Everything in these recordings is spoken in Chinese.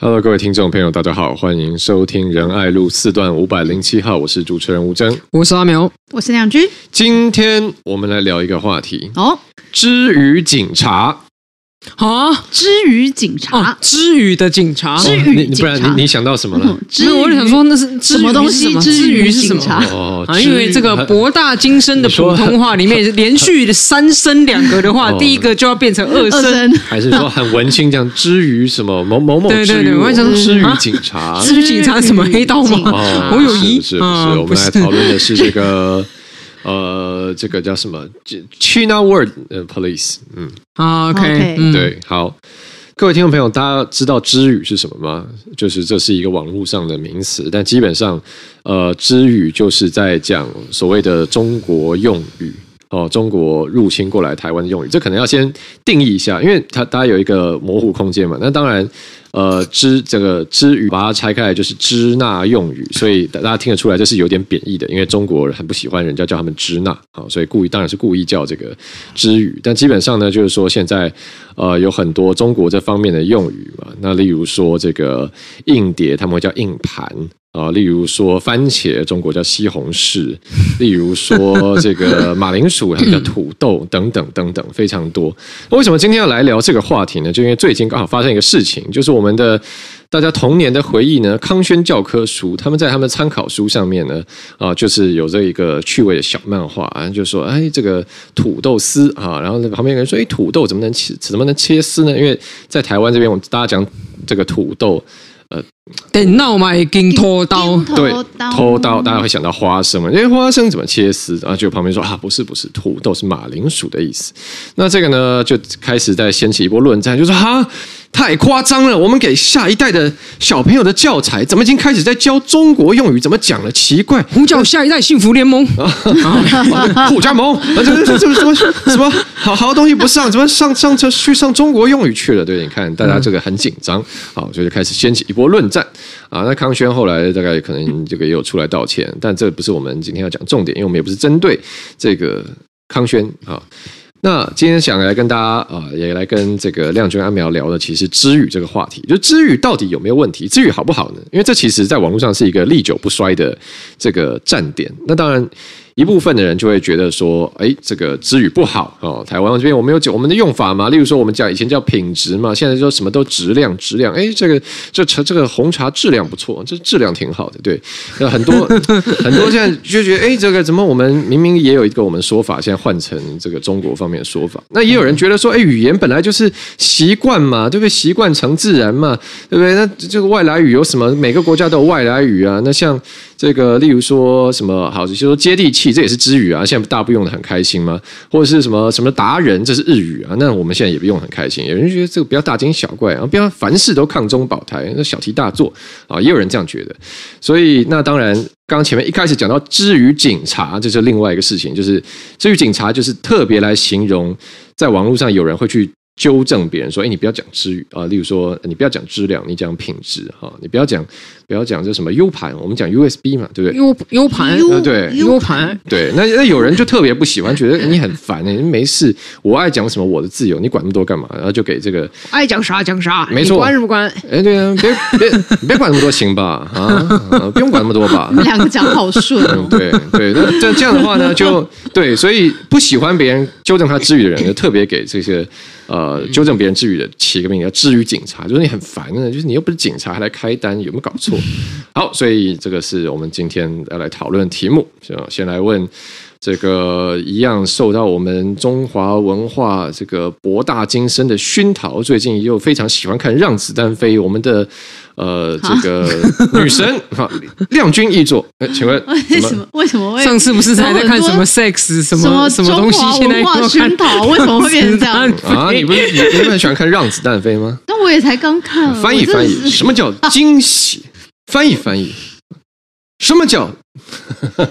Hello，各位听众朋友，大家好，欢迎收听仁爱路四段五百零七号，我是主持人吴征，我是阿苗，我是亮君。今天我们来聊一个话题哦，之于警察。啊，之于警察，之于的警察，之于警察，不然你你想到什么了？之，我就想说那是什么东西？支语是什么？哦，因为这个博大精深的普通话里面，连续三声两个的话，第一个就要变成二声，还是说很文青这样？支语什么某某某？对对对，我想说之于警察，之于警察什么黑道吗？我有疑，是不是？我们来讨论的是这个。呃，这个叫什么？China World Police。嗯，OK，, 对，好，各位听众朋友，大家知道知语是什么吗？就是这是一个网络上的名词，但基本上，呃，知语就是在讲所谓的中国用语哦，中国入侵过来台湾的用语，这可能要先定义一下，因为它大家有一个模糊空间嘛。那当然。呃，支这个支语把它拆开来就是支那用语，所以大家听得出来这是有点贬义的，因为中国人很不喜欢人家叫他们支那，啊，所以故意当然是故意叫这个支语。但基本上呢，就是说现在呃有很多中国这方面的用语嘛，那例如说这个硬碟他们会叫硬盘。啊，例如说番茄，中国叫西红柿；例如说这个马铃薯，他们叫土豆，等等等等，非常多。为什么今天要来聊这个话题呢？就因为最近刚好发生一个事情，就是我们的大家童年的回忆呢，康轩教科书，他们在他们参考书上面呢，啊，就是有这一个趣味的小漫画啊，就说，哎，这个土豆丝啊，然后那旁边有人说，哎，土豆怎么能切，怎么能切丝呢？因为在台湾这边，我们大家讲这个土豆。呃，电脑嘛，金拖刀，对，拖刀，大家会想到花生嘛？因为花生怎么切丝？然后就旁边说啊，不是不是，土豆是马铃薯的意思。那这个呢，就开始在掀起一波论战，就说哈。太夸张了！我们给下一代的小朋友的教材，怎么已经开始在教中国用语？怎么讲了？奇怪，呼叫下一代幸福联盟，互加盟，这这这什么什么好好东西不上，怎么上上车去上中国用语去了？对，你看大家这个很紧张，好，所以就开始掀起一波论战啊。那康轩后来大概可能这个也有出来道歉，但这不是我们今天要讲重点，因为我们也不是针对这个康轩啊。那今天想来跟大家啊，也来跟这个亮君阿苗聊的，其实知语这个话题，就知语到底有没有问题？知语好不好呢？因为这其实在网络上是一个历久不衰的这个站点。那当然。一部分的人就会觉得说，哎，这个支语不好哦。台湾这边我们有我们的用法嘛？例如说，我们讲以前叫品质嘛，现在说什么都质量，质量。哎，这个这茶这个红茶质量不错，这质量挺好的。对，那很多 很多现在就觉得，哎，这个怎么我们明明也有一个我们说法，现在换成这个中国方面的说法。那也有人觉得说，哎，语言本来就是习惯嘛，对不对？习惯成自然嘛，对不对？那这个外来语有什么？每个国家都有外来语啊。那像。这个，例如说什么好，就是说接地气，这也是支语啊。现在大家不用的很开心吗？或者是什么什么达人，这是日语啊。那我们现在也不用很开心。有人觉得这个不要大惊小怪啊，不要凡事都抗中保台，那小题大做啊。也有人这样觉得。所以那当然，刚刚前面一开始讲到支语警察，这是另外一个事情，就是支语警察就是特别来形容，在网络上有人会去。纠正别人说：“哎，你不要讲支语啊，例如说，你不要讲质量，你讲品质哈，你不要讲，不要讲这什么 U 盘，我们讲 USB 嘛，对不对？U U 盘，对 U 盘，对。那那有人就特别不喜欢，觉得你很烦哎，没事，我爱讲什么我的自由，你管那么多干嘛？然后就给这个爱讲啥讲啥，没错，管什么管？哎，对啊，别别别管那么多行吧？啊，不用管那么多吧？两个讲好顺，对对。那这这样的话呢，就对，所以不喜欢别人纠正他支语的人，就特别给这些。”呃，纠正别人支语的起个名叫治愈警察，就是你很烦的，就是你又不是警察，还来开单，有没有搞错？好，所以这个是我们今天要来讨论题目。先先来问这个一样受到我们中华文化这个博大精深的熏陶，最近又非常喜欢看《让子弹飞》，我们的。呃，这个女神哈，亮君译作，请问为什么？为什么会？上次不是还在看什么 sex 什么什么东西？现在又熏陶，为什么会变成这样？啊，你不是你不是很喜欢看《让子弹飞》吗？那我也才刚看。翻译翻译，什么叫惊喜？翻译翻译，什么叫？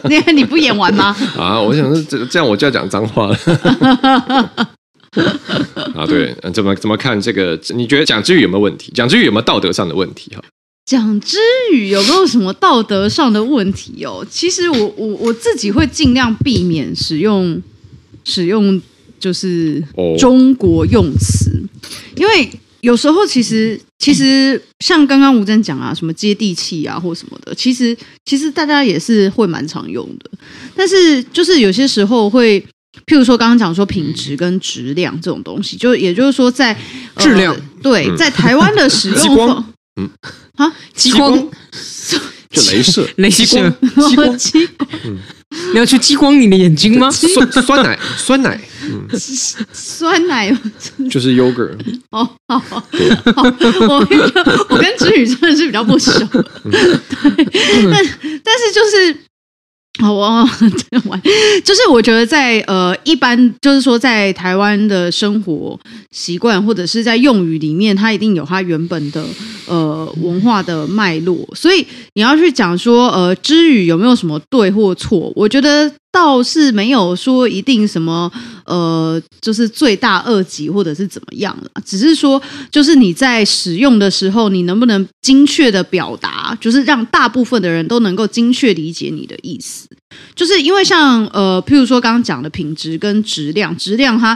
你 你不演完吗？啊，我想说这这样我就要讲脏话了。啊，对，怎么怎么看这个？你觉得讲之语有没有问题？讲之语有没有道德上的问题？哈，讲之语有没有什么道德上的问题？哦，其实我我我自己会尽量避免使用使用就是中国用词，因为有时候其实其实像刚刚吴峥讲啊，什么接地气啊，或什么的，其实其实大家也是会蛮常用的。但是就是有些时候会，譬如说刚刚讲说品质跟质量这种东西，就也就是说在质量、呃、对，在台湾的使 用，光嗯啊，激光，就镭射，镭射，激光，激光，嗯。你要去激光你的眼睛吗？酸酸奶，酸奶，嗯，酸奶就是 yogurt。哦，好，好，我跟我跟知宇真的是比较不熟，对，但但是就是。好，哦这样玩，就是我觉得在呃一般，就是说在台湾的生活习惯或者是在用语里面，它一定有它原本的呃文化的脉络，所以你要去讲说呃知语有没有什么对或错，我觉得。倒是没有说一定什么呃，就是罪大恶极或者是怎么样了，只是说就是你在使用的时候，你能不能精确的表达，就是让大部分的人都能够精确理解你的意思。就是因为像呃，譬如说刚刚讲的品质跟质量，质量它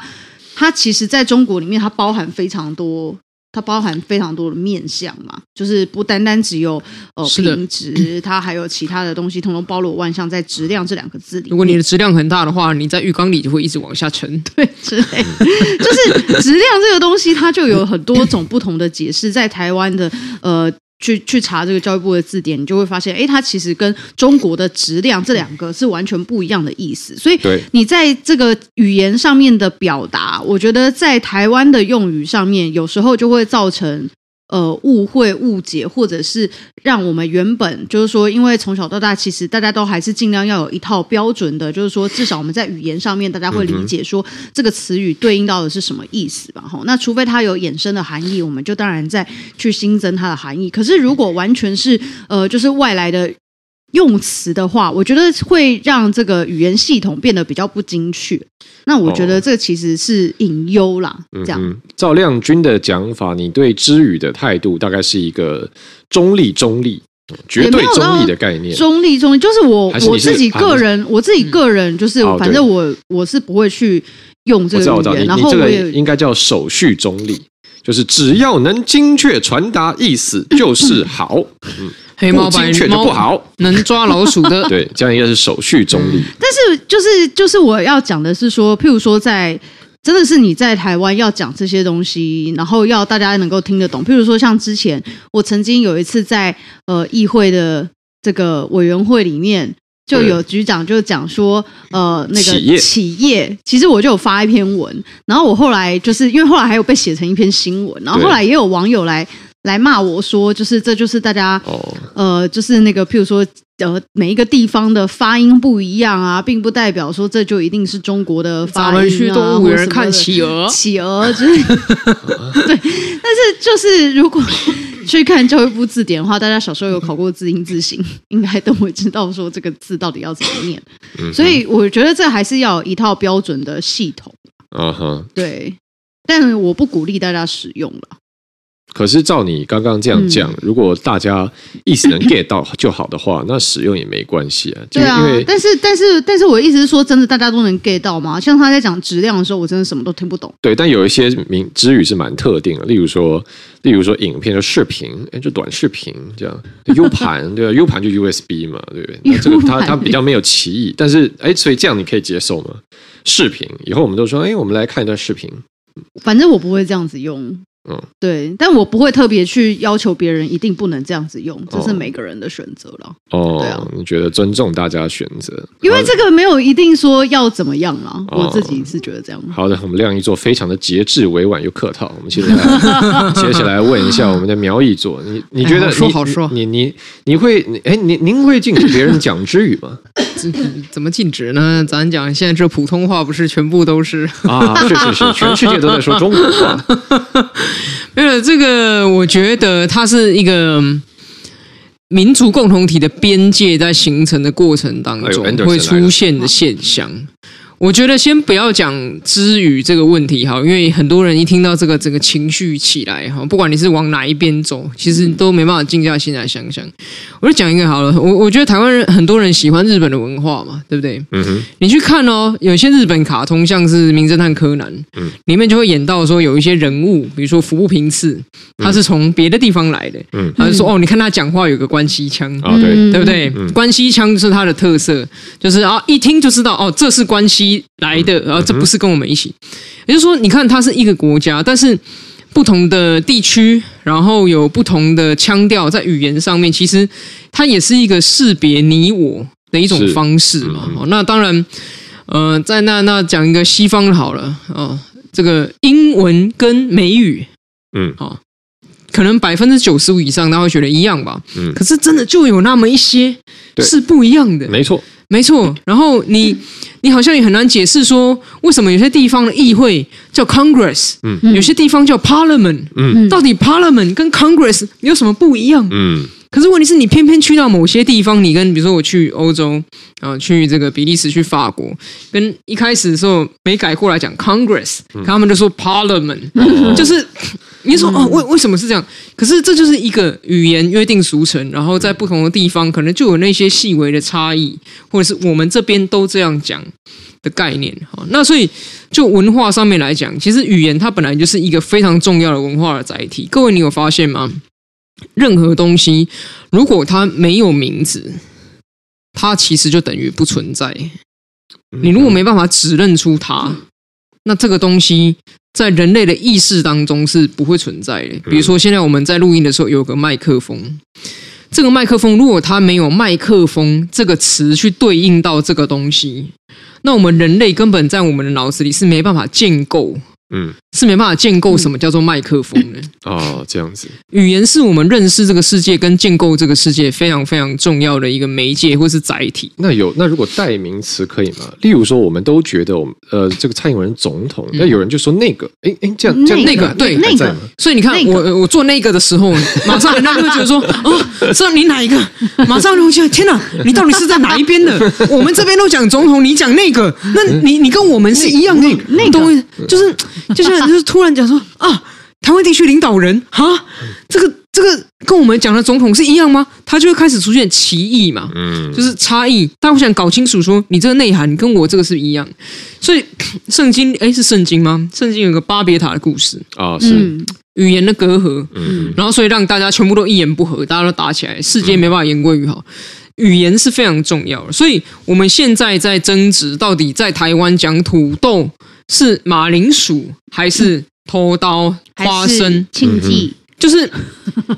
它其实在中国里面它包含非常多。它包含非常多的面相嘛，就是不单单只有呃品质，它还有其他的东西，通通包罗万象在质量这两个字里。如果你的质量很大的话，你在浴缸里就会一直往下沉，对，之类。就是质量这个东西，它就有很多种不同的解释，在台湾的呃。去去查这个教育部的字典，你就会发现，哎，它其实跟中国的质量这两个是完全不一样的意思。所以，你在这个语言上面的表达，我觉得在台湾的用语上面，有时候就会造成。呃，误会、误解，或者是让我们原本就是说，因为从小到大，其实大家都还是尽量要有一套标准的，就是说，至少我们在语言上面，大家会理解说这个词语对应到的是什么意思吧？哈，那除非它有衍生的含义，我们就当然再去新增它的含义。可是如果完全是呃，就是外来的。用词的话，我觉得会让这个语言系统变得比较不精确。那我觉得这其实是隐忧啦。哦、这样、嗯，赵亮君的讲法，你对知语的态度大概是一个中立、中立、绝对中立的概念。中立、中立，就是我是我自己个人，啊、我自己个人就是，嗯、反正我我是不会去用这个语言。然后我也应该叫手续中立，就是只要能精确传达意思就是好。嗯。黑猫白猫不好，能抓老鼠的。对，这样应该是手续中立。但是，就是就是我要讲的是说，譬如说在，在真的是你在台湾要讲这些东西，然后要大家能够听得懂。譬如说，像之前我曾经有一次在呃议会的这个委员会里面，就有局长就讲说，呃，那个企业，企业，其实我就有发一篇文，然后我后来就是因为后来还有被写成一篇新闻，然后后来也有网友来。来骂我说，就是这就是大家，oh. 呃，就是那个，譬如说，呃，每一个地方的发音不一样啊，并不代表说这就一定是中国的发音啊。咱们去动物园看企鹅，企鹅就是 对。但是就是如果去看教育部字典的话，大家小时候有考过字音字形，应该都会知道说这个字到底要怎么念。所以我觉得这还是要有一套标准的系统。嗯哼，对。但我不鼓励大家使用了。可是照你刚刚这样讲，嗯、如果大家意思能 get 到就好的话，那使用也没关系啊。对啊，因为但是但是但是我的意思是说，真的大家都能 get 到吗？像他在讲质量的时候，我真的什么都听不懂。对，但有一些名词语是蛮特定的，例如说，例如说影片就视频，哎，就短视频这样。U 盘对吧？U 盘就 USB 嘛，对不对？那这个它它比较没有歧义，但是哎，所以这样你可以接受吗？视频以后我们都说，哎，我们来看一段视频。反正我不会这样子用。嗯，对，但我不会特别去要求别人一定不能这样子用，这是每个人的选择了。哦，对啊，你觉得尊重大家选择？因为这个没有一定说要怎么样啊，我自己是觉得这样。好的，我们亮一座非常的节制、委婉又客套。我们接下来 接下来问一下我们的苗一座，你你觉得说好说，你你你会哎，您您会禁止别人讲之语吗？怎么禁止呢？咱讲现在这普通话不是全部都是啊？是是是，全世界都在说中国话。没有这个，我觉得它是一个民族共同体的边界在形成的过程当中会出现的现象。我觉得先不要讲知语这个问题哈，因为很多人一听到这个这个情绪起来哈，不管你是往哪一边走，其实都没办法静下心来想想。我就讲一个好了，我我觉得台湾人很多人喜欢日本的文化嘛，对不对？嗯哼。你去看哦，有些日本卡通像是《名侦探柯南》，嗯，里面就会演到说有一些人物，比如说服部平次，他是从别的地方来的，嗯，他就说哦，你看他讲话有个关西腔啊，对，对不对？关西腔是他的特色，就是啊，一听就知道哦，这是关西。来的，然后这不是跟我们一起，也就是说，你看它是一个国家，但是不同的地区，然后有不同的腔调，在语言上面，其实它也是一个识别你我的一种方式嘛。嗯、那当然，呃，在那那讲一个西方好了哦，这个英文跟美语，嗯，好，可能百分之九十五以上，他会觉得一样吧。嗯，可是真的就有那么一些是不一样的，没错。没错，然后你你好像也很难解释说，为什么有些地方的议会叫 Congress，嗯，有些地方叫 Parliament，嗯，到底 Parliament 跟 Congress 有什么不一样？嗯。可是问题是你偏偏去到某些地方，你跟比如说我去欧洲啊，去这个比利时、去法国，跟一开始的时候没改过来讲 Congress，他们就说 Parliament，就是你说哦，为为什么是这样？可是这就是一个语言约定俗成，然后在不同的地方可能就有那些细微的差异，或者是我们这边都这样讲的概念。好，那所以就文化上面来讲，其实语言它本来就是一个非常重要的文化的载体。各位，你有发现吗？任何东西，如果它没有名字，它其实就等于不存在。你如果没办法指认出它，那这个东西在人类的意识当中是不会存在的。比如说，现在我们在录音的时候有个麦克风，这个麦克风如果它没有麦克风这个词去对应到这个东西，那我们人类根本在我们的脑子里是没办法建构。嗯，是没办法建构什么叫做麦克风的哦，这样子。语言是我们认识这个世界跟建构这个世界非常非常重要的一个媒介或是载体。那有那如果代名词可以吗？例如说，我们都觉得我们呃这个蔡英文总统，那有人就说那个，哎哎，这样这样那个对那个。所以你看我我做那个的时候，马上人家就会觉得说哦，知道你哪一个？马上就会觉得天哪，你到底是在哪一边的？我们这边都讲总统，你讲那个，那你你跟我们是一样的，那个就是。就像就是突然讲说啊，台湾地区领导人啊，这个这个跟我们讲的总统是一样吗？他就会开始出现歧义嘛，嗯，就是差异。但我想搞清楚说，你这个内涵跟我这个是一样。所以圣经诶，是圣经吗？圣经有个巴别塔的故事啊，是语言的隔阂，嗯，然后所以让大家全部都一言不合，大家都打起来，世界没办法言归于好。语言是非常重要的，所以我们现在在争执，到底在台湾讲土豆。是马铃薯还是偷刀花生庆记？就是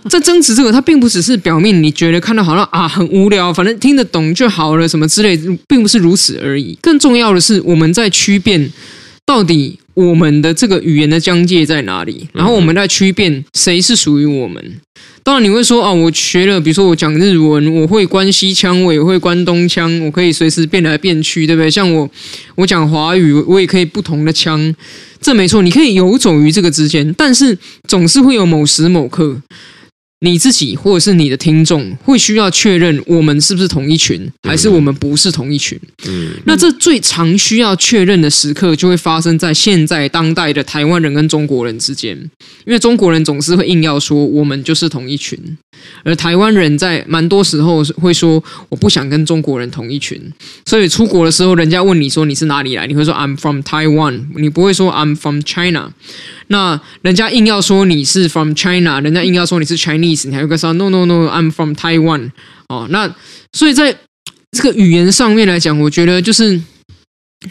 在争执这个，它并不只是表面你觉得看到好像啊很无聊，反正听得懂就好了，什么之类，并不是如此而已。更重要的是，我们在区辨到底我们的这个语言的疆界在哪里，然后我们在区辨谁是属于我们。当然你会说啊，我学了，比如说我讲日文，我会关西腔，我也会关东腔，我可以随时变来变去，对不对？像我，我讲华语，我也可以不同的腔，这没错，你可以游走于这个之间，但是总是会有某时某刻。你自己或者是你的听众会需要确认我们是不是同一群，还是我们不是同一群？嗯，那这最常需要确认的时刻就会发生在现在当代的台湾人跟中国人之间，因为中国人总是会硬要说我们就是同一群，而台湾人在蛮多时候会说我不想跟中国人同一群，所以出国的时候人家问你说你是哪里来，你会说 I'm from Taiwan，你不会说 I'm from China。那人家硬要说你是 from China，人家硬要说你是 Chinese，你还会说 No No No，I'm from Taiwan。哦，那所以在这个语言上面来讲，我觉得就是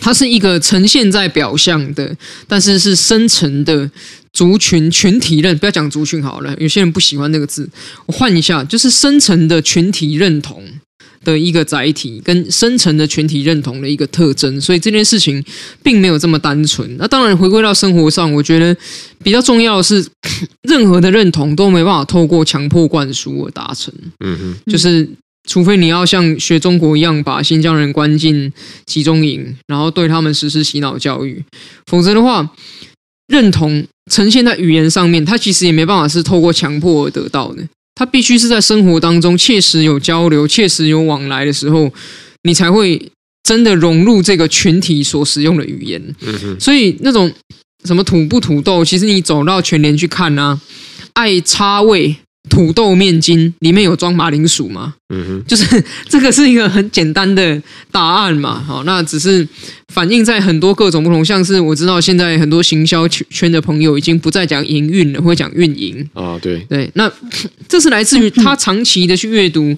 它是一个呈现在表象的，但是是深层的族群群体认。不要讲族群好了，有些人不喜欢那个字，我换一下，就是深层的群体认同。的一个载体跟深层的群体认同的一个特征，所以这件事情并没有这么单纯。那当然，回归到生活上，我觉得比较重要的是，任何的认同都没办法透过强迫灌输而达成。嗯哼，就是除非你要像学中国一样，把新疆人关进集中营，然后对他们实施洗脑教育，否则的话，认同呈现在语言上面，它其实也没办法是透过强迫而得到的。它必须是在生活当中切实有交流、切实有往来的时候，你才会真的融入这个群体所使用的语言。嗯哼，所以那种什么土不土豆，其实你走到全联去看啊，爱插味土豆面筋里面有装马铃薯吗？嗯哼，就是这个是一个很简单的答案嘛。好，那只是反映在很多各种不同，像是我知道现在很多行销圈的朋友已经不再讲营运了，会讲运营啊，对对。那这是来自于他长期的去阅读。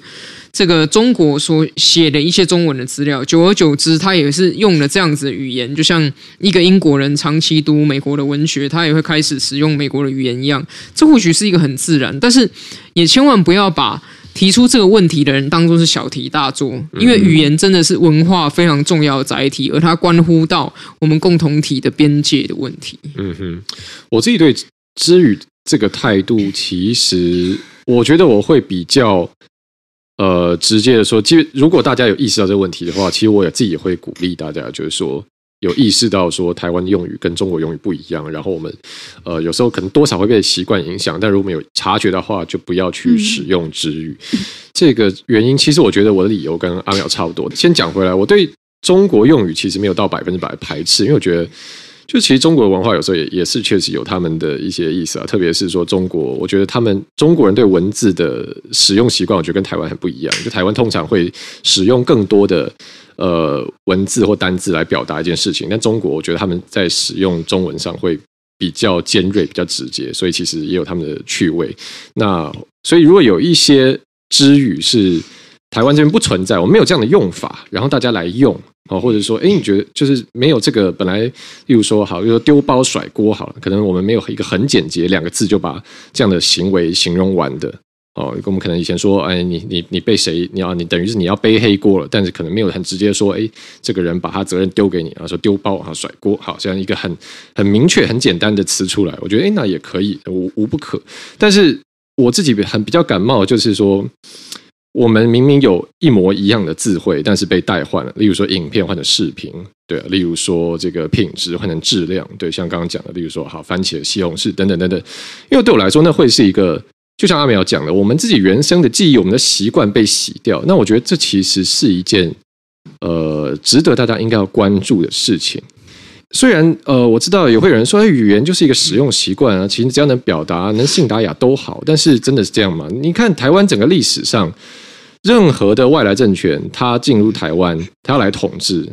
这个中国所写的一些中文的资料，久而久之，他也是用了这样子的语言，就像一个英国人长期读美国的文学，他也会开始使用美国的语言一样。这或许是一个很自然，但是也千万不要把提出这个问题的人当做是小题大做，因为语言真的是文化非常重要的载体，而它关乎到我们共同体的边界的问题。嗯哼，我自己对之语这个态度，其实我觉得我会比较。呃，直接的说，其实如果大家有意识到这个问题的话，其实我也自己也会鼓励大家，就是说有意识到说台湾用语跟中国用语不一样，然后我们呃有时候可能多少会被习惯影响，但如果没有察觉的话，就不要去使用直语。嗯、这个原因，其实我觉得我的理由跟阿苗差不多。先讲回来，我对中国用语其实没有到百分之百排斥，因为我觉得。就其实中国文化有时候也也是确实有他们的一些意思啊，特别是说中国，我觉得他们中国人对文字的使用习惯，我觉得跟台湾很不一样。就台湾通常会使用更多的呃文字或单字来表达一件事情，但中国我觉得他们在使用中文上会比较尖锐、比较直接，所以其实也有他们的趣味。那所以如果有一些之语是台湾这边不存在，我们没有这样的用法，然后大家来用。哦，或者说，哎，你觉得就是没有这个本来，例如说，好，比如说丢包甩锅，好了，可能我们没有一个很简洁两个字就把这样的行为形容完的。哦，我们可能以前说，哎，你你你被谁，你要你等于是你要背黑锅了，但是可能没有很直接说，哎，这个人把他责任丢给你，然后说丢包啊甩锅，好，这样一个很很明确、很简单的词出来，我觉得，哎，那也可以，无无不可。但是我自己很比较感冒，就是说。我们明明有一模一样的字汇，但是被代换了。例如说，影片换成视频，对；例如说，这个品质换成质量，对。像刚刚讲的，例如说，好，番茄、西红柿等等等等。因为对我来说，那会是一个，就像阿苗讲的，我们自己原生的记忆、我们的习惯被洗掉。那我觉得这其实是一件，呃，值得大家应该要关注的事情。虽然呃，我知道也会有人说，语言就是一个使用习惯啊，其实只要能表达、能信达雅都好。但是真的是这样吗？你看台湾整个历史上，任何的外来政权，他进入台湾，他要来统治，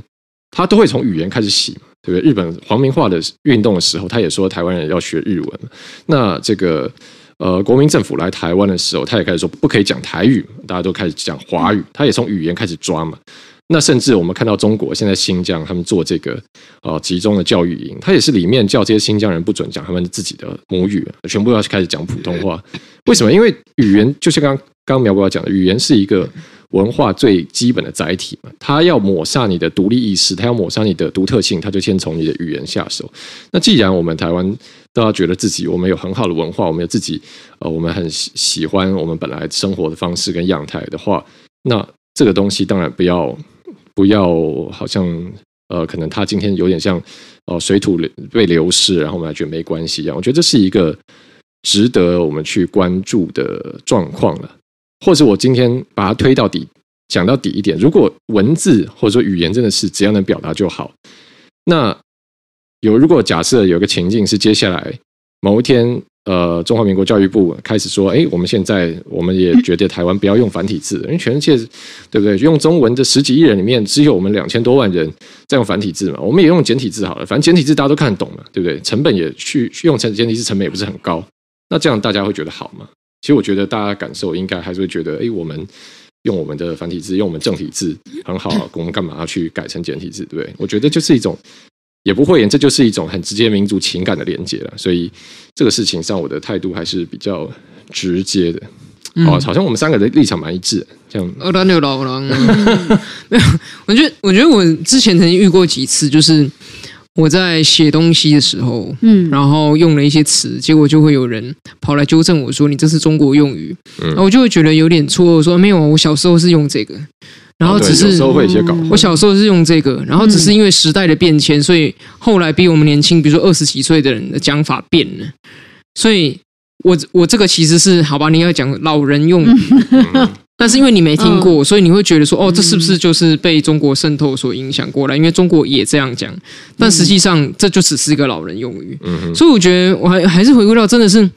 他都会从语言开始洗，对不对？日本皇民化的运动的时候，他也说台湾人要学日文。那这个呃，国民政府来台湾的时候，他也开始说不可以讲台语，大家都开始讲华语，他也从语言开始抓嘛。那甚至我们看到中国现在新疆他们做这个呃集中的教育营，他也是里面叫这些新疆人不准讲他们自己的母语，全部要开始讲普通话。为什么？因为语言就是刚刚苗博要讲的，语言是一个文化最基本的载体嘛，它要抹杀你的独立意识，它要抹杀你的独特性，它就先从你的语言下手。那既然我们台湾都要觉得自己我们有很好的文化，我们有自己呃我们很喜喜欢我们本来生活的方式跟样态的话，那这个东西当然不要。不要好像呃，可能他今天有点像哦、呃，水土被流失，然后我们还觉得没关系一样。我觉得这是一个值得我们去关注的状况了。或者我今天把它推到底，讲到底一点，如果文字或者说语言真的是只要能表达就好，那有如果假设有一个情境是接下来某一天。呃，中华民国教育部开始说，哎，我们现在我们也觉得台湾不要用繁体字，因为全世界对不对？用中文的十几亿人里面，只有我们两千多万人在用繁体字嘛，我们也用简体字好了，反正简体字大家都看得懂嘛，对不对？成本也去用成简体字成本也不是很高，那这样大家会觉得好吗？其实我觉得大家感受应该还是会觉得，哎，我们用我们的繁体字，用我们正体字很好，我们干嘛要去改成简体字，对不对？我觉得就是一种。也不会言，这就是一种很直接民族情感的连接了。所以这个事情上，我的态度还是比较直接的。哦，好像我们三个的立场蛮一致。这样，二郎六老郎，没有。我觉得，我觉得我之前曾经遇过几次，就是我在写东西的时候，嗯，然后用了一些词，结果就会有人跑来纠正我说：“你这是中国用语。”嗯，然后我就会觉得有点错，我说：“没有，我小时候是用这个。”然后只是我小时候是用这个，然后只是因为时代的变迁，所以后来比我们年轻，比如说二十几岁的人的讲法变了。所以我我这个其实是好吧，你要讲老人用语，但是因为你没听过，所以你会觉得说，哦，这是不是就是被中国渗透所影响过来？因为中国也这样讲，但实际上这就只是一个老人用语。嗯，所以我觉得我还还是回归到，真的是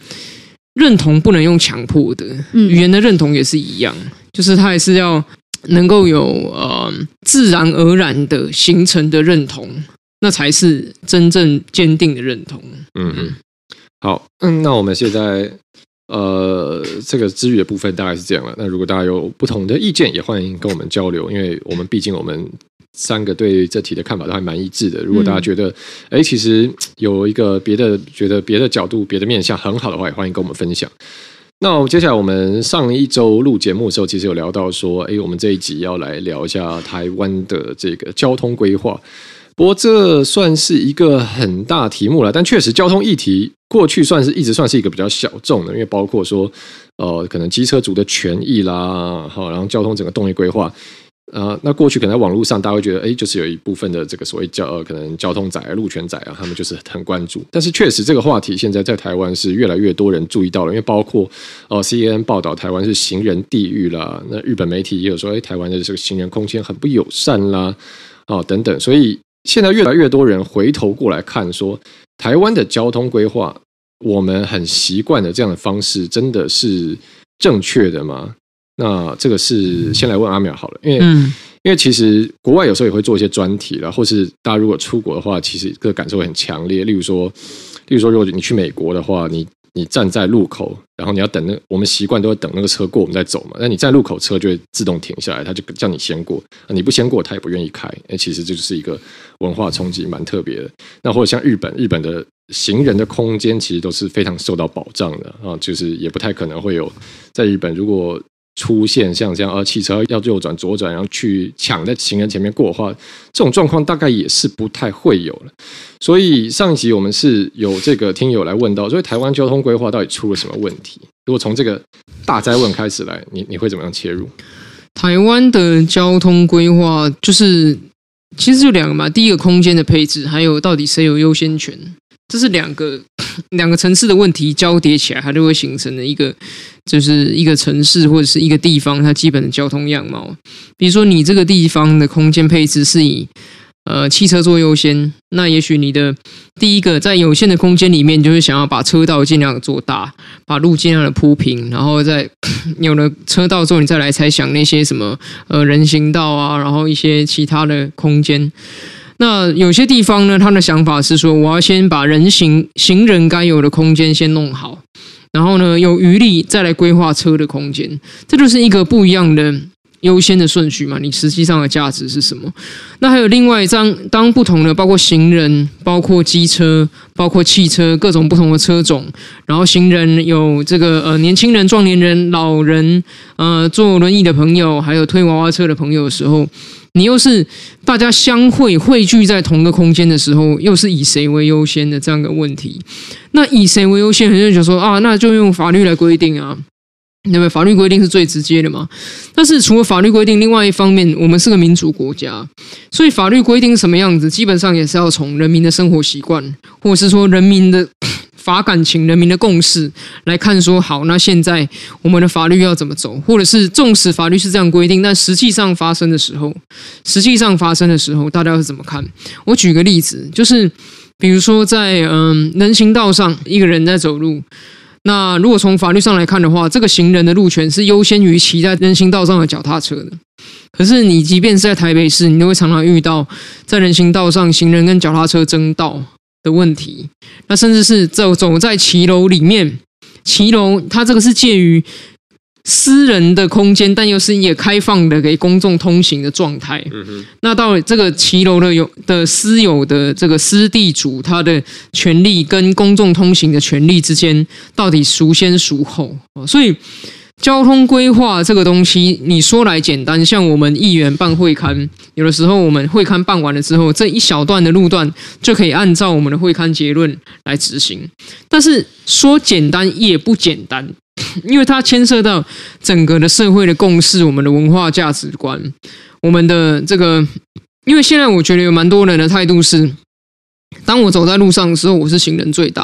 认同不能用强迫的，语言的认同也是一样，就是它还是要能够有呃自然而然的形成的认同，那才是真正坚定的认同。嗯嗯，好，嗯，那我们现在。呃，这个之余的部分大概是这样了。那如果大家有不同的意见，也欢迎跟我们交流，因为我们毕竟我们三个对这题的看法都还蛮一致的。如果大家觉得，哎、嗯，其实有一个别的觉得别的角度、别的面向很好的话，也欢迎跟我们分享。那接下来我们上一周录节目的时候，其实有聊到说，哎，我们这一集要来聊一下台湾的这个交通规划。不过这算是一个很大题目了，但确实交通议题过去算是一直算是一个比较小众的，因为包括说，呃，可能机车族的权益啦，好，然后交通整个动力规划，呃，那过去可能在网络上大家会觉得，哎，就是有一部分的这个所谓交，呃，可能交通仔啊、路权仔啊，他们就是很关注。但是确实这个话题现在在台湾是越来越多人注意到了，因为包括呃 CNN 报道台湾是行人地狱啦，那日本媒体也有说，哎，台湾的这个行人空间很不友善啦，哦，等等，所以。现在越来越多人回头过来看，说台湾的交通规划，我们很习惯的这样的方式，真的是正确的吗？那这个是先来问阿苗好了，因为因为其实国外有时候也会做一些专题啦，或是大家如果出国的话，其实这个感受会很强烈。例如说，例如说，如果你去美国的话，你。你站在路口，然后你要等那我们习惯都会等那个车过，我们再走嘛。那你在路口，车就会自动停下来，他就叫你先过。你不先过，他也不愿意开。那，其实这就是一个文化冲击，蛮特别的。那或者像日本，日本的行人的空间其实都是非常受到保障的啊，就是也不太可能会有在日本如果。出现像这样啊，汽车要右转左转，然后去抢在行人前面过的话，这种状况大概也是不太会有了。所以上一集我们是有这个听友来问到，所以台湾交通规划到底出了什么问题？如果从这个大灾问开始来，你你会怎么样切入？台湾的交通规划就是其实就两个嘛，第一个空间的配置，还有到底谁有优先权。这是两个两个层次的问题交叠起来，它就会形成了一个，就是一个城市或者是一个地方它基本的交通样貌。比如说，你这个地方的空间配置是以呃汽车做优先，那也许你的第一个在有限的空间里面，就是想要把车道尽量做大，把路尽量的铺平，然后再 有了车道之后，你再来猜想那些什么呃人行道啊，然后一些其他的空间。那有些地方呢，他的想法是说，我要先把人行行人该有的空间先弄好，然后呢，有余力再来规划车的空间，这就是一个不一样的优先的顺序嘛。你实际上的价值是什么？那还有另外一张，当不同的包括行人、包括机车、包括汽车各种不同的车种，然后行人有这个呃年轻人、壮年人、老人，呃坐轮椅的朋友，还有推娃娃车的朋友的时候。你又是大家相会汇聚在同个空间的时候，又是以谁为优先的这样的问题？那以谁为优先？很多人就说啊，那就用法律来规定啊，对不对？法律规定是最直接的嘛。但是除了法律规定，另外一方面，我们是个民主国家，所以法律规定什么样子，基本上也是要从人民的生活习惯，或是说人民的。法感情、人民的共识来看，说好，那现在我们的法律要怎么走？或者是纵使法律是这样规定，但实际上发生的时候，实际上发生的时候，大家是怎么看？我举个例子，就是比如说在嗯人行道上，一个人在走路，那如果从法律上来看的话，这个行人的路权是优先于骑在人行道上的脚踏车的。可是你即便是在台北市，你都会常常遇到在人行道上行人跟脚踏车争道。的问题，那甚至是走走在骑楼里面，骑楼它这个是介于私人的空间，但又是一个开放的给公众通行的状态。嗯。那到这个骑楼的有的私有的这个私地主，他的权利跟公众通行的权利之间，到底孰先孰后？所以。交通规划这个东西，你说来简单，像我们议员办会勘，有的时候我们会勘办完了之后，这一小段的路段就可以按照我们的会勘结论来执行。但是说简单也不简单，因为它牵涉到整个的社会的共识、我们的文化价值观、我们的这个。因为现在我觉得有蛮多人的态度是，当我走在路上的时候，我是行人最大；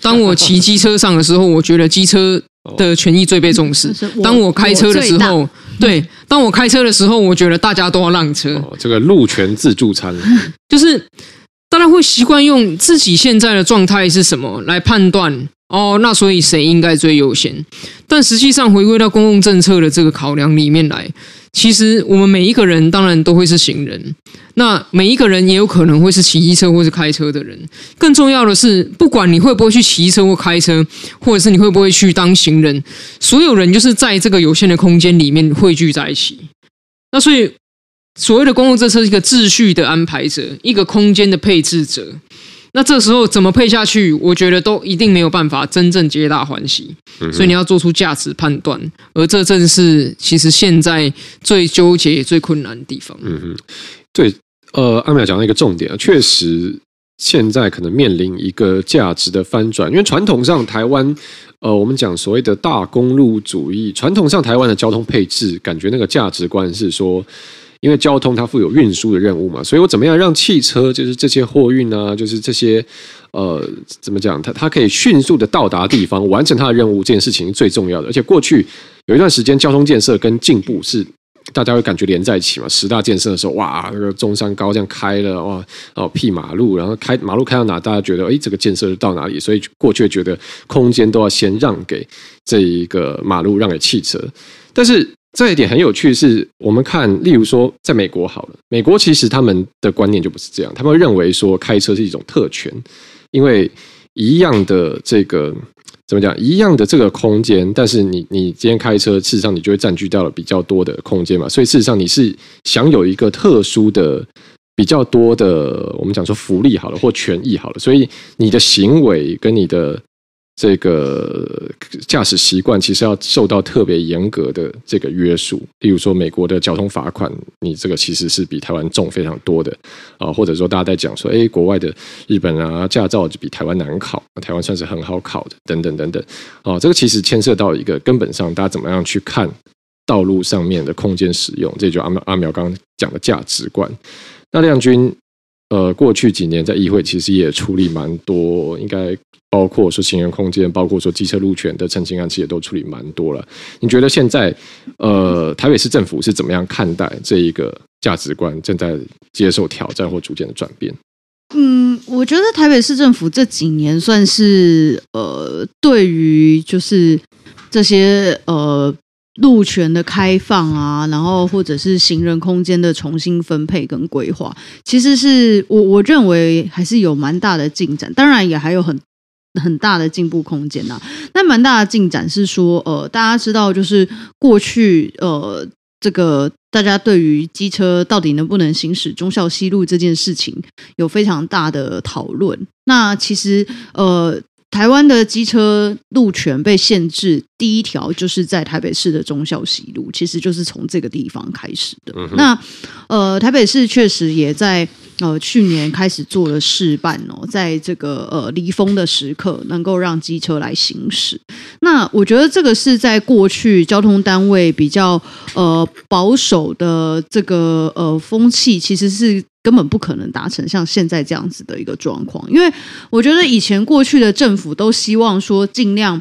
当我骑机车上的时候，我觉得机车。的权益最被重视。当我开车的时候，对，当我开车的时候，我觉得大家都要让车。哦，这个路权自助餐，就是大家会习惯用自己现在的状态是什么来判断。哦，那所以谁应该最优先？但实际上回归到公共政策的这个考量里面来，其实我们每一个人当然都会是行人，那每一个人也有可能会是骑机车或是开车的人。更重要的是，不管你会不会去骑车或开车，或者是你会不会去当行人，所有人就是在这个有限的空间里面汇聚在一起。那所以所谓的公共政策是一个秩序的安排者，一个空间的配置者。那这时候怎么配下去？我觉得都一定没有办法真正皆大欢喜，所以你要做出价值判断，而这正是其实现在最纠结也最困难的地方。嗯哼，对，呃，阿淼讲到一个重点，确实现在可能面临一个价值的翻转，因为传统上台湾，呃，我们讲所谓的大公路主义，传统上台湾的交通配置，感觉那个价值观是说。因为交通它负有运输的任务嘛，所以我怎么样让汽车就是这些货运啊，就是这些呃怎么讲，它它可以迅速的到达地方，完成它的任务，这件事情是最重要的。而且过去有一段时间，交通建设跟进步是大家会感觉连在一起嘛。十大建设的时候，哇，那个中山高这样开了，哇，哦，辟马路，然后开马路开到哪，大家觉得哎，这个建设就到哪里，所以过去觉得空间都要先让给这一个马路，让给汽车，但是。这一点很有趣，是我们看，例如说，在美国好了，美国其实他们的观念就不是这样，他们会认为说开车是一种特权，因为一样的这个怎么讲，一样的这个空间，但是你你今天开车，事实上你就会占据掉了比较多的空间嘛，所以事实上你是享有一个特殊的、比较多的，我们讲说福利好了或权益好了，所以你的行为跟你的。这个驾驶习惯其实要受到特别严格的这个约束，例如说美国的交通罚款，你这个其实是比台湾重非常多的啊，或者说大家在讲说，哎，国外的日本啊，驾照就比台湾难考，台湾算是很好考的，等等等等，啊，这个其实牵涉到一个根本上，大家怎么样去看道路上面的空间使用，这就阿苗阿苗刚刚讲的价值观。那亮君，呃，过去几年在议会其实也处理蛮多，应该。包括说行人空间，包括说机车路权的澄清案，其实都处理蛮多了。你觉得现在，呃，台北市政府是怎么样看待这一个价值观正在接受挑战或逐渐的转变？嗯，我觉得台北市政府这几年算是呃，对于就是这些呃路权的开放啊，然后或者是行人空间的重新分配跟规划，其实是我我认为还是有蛮大的进展，当然也还有很。很大的进步空间呐、那蛮大的进展是说，呃，大家知道，就是过去，呃，这个大家对于机车到底能不能行驶忠孝西路这件事情有非常大的讨论。那其实，呃。台湾的机车路权被限制，第一条就是在台北市的忠孝西路，其实就是从这个地方开始的。嗯、那呃，台北市确实也在呃去年开始做了试办哦，在这个呃离峰的时刻，能够让机车来行驶。那我觉得这个是在过去交通单位比较呃保守的这个呃风气，其实是。根本不可能达成像现在这样子的一个状况，因为我觉得以前过去的政府都希望说尽量。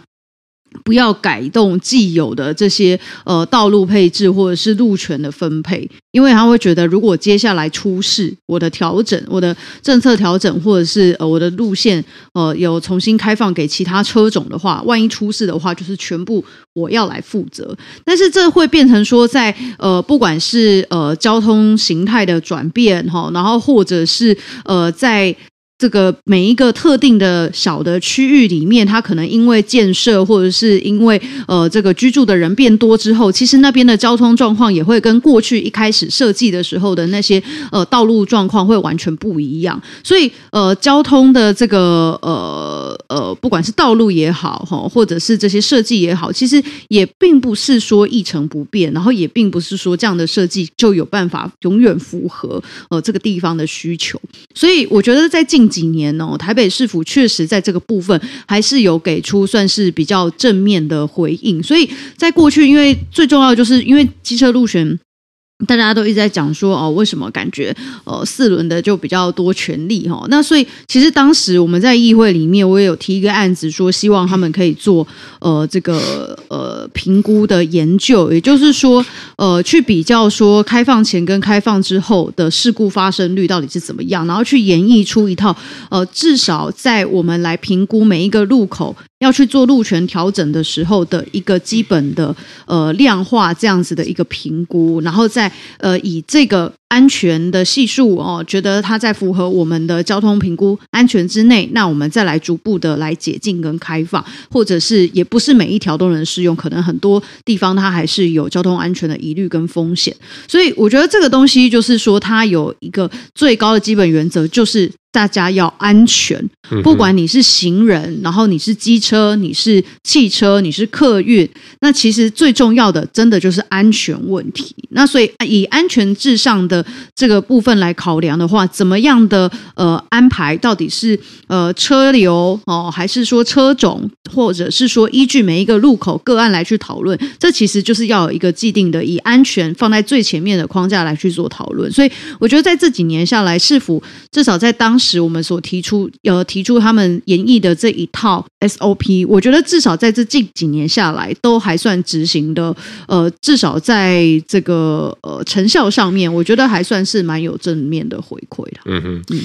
不要改动既有的这些呃道路配置或者是路权的分配，因为他会觉得，如果接下来出事，我的调整、我的政策调整，或者是呃我的路线呃有重新开放给其他车种的话，万一出事的话，就是全部我要来负责。但是这会变成说在，呃不管是呃交通形态的转变哈，然后或者是呃在。这个每一个特定的小的区域里面，它可能因为建设，或者是因为呃这个居住的人变多之后，其实那边的交通状况也会跟过去一开始设计的时候的那些呃道路状况会完全不一样。所以呃交通的这个呃呃不管是道路也好哈，或者是这些设计也好，其实也并不是说一成不变，然后也并不是说这样的设计就有办法永远符合呃这个地方的需求。所以我觉得在近几年哦，台北市府确实在这个部分还是有给出算是比较正面的回应。所以在过去，因为最重要的就是因为机车路选大家都一直在讲说哦，为什么感觉呃四轮的就比较多权利哈？那所以其实当时我们在议会里面，我也有提一个案子，说希望他们可以做呃这个呃评估的研究，也就是说呃去比较说开放前跟开放之后的事故发生率到底是怎么样，然后去演绎出一套呃至少在我们来评估每一个路口。要去做路权调整的时候的一个基本的呃量化这样子的一个评估，然后再呃以这个安全的系数哦，觉得它在符合我们的交通评估安全之内，那我们再来逐步的来解禁跟开放，或者是也不是每一条都能适用，可能很多地方它还是有交通安全的疑虑跟风险，所以我觉得这个东西就是说它有一个最高的基本原则就是。大家要安全，不管你是行人，然后你是机车，你是汽车，你是客运，那其实最重要的，真的就是安全问题。那所以以安全至上的这个部分来考量的话，怎么样的呃安排，到底是呃车流哦，还是说车种，或者是说依据每一个路口个案来去讨论？这其实就是要有一个既定的以安全放在最前面的框架来去做讨论。所以我觉得在这几年下来，市府至少在当时我们所提出，呃，提出他们演绎的这一套 SOP，我觉得至少在这近几年下来，都还算执行的，呃，至少在这个呃成效上面，我觉得还算是蛮有正面的回馈的。嗯哼，嗯，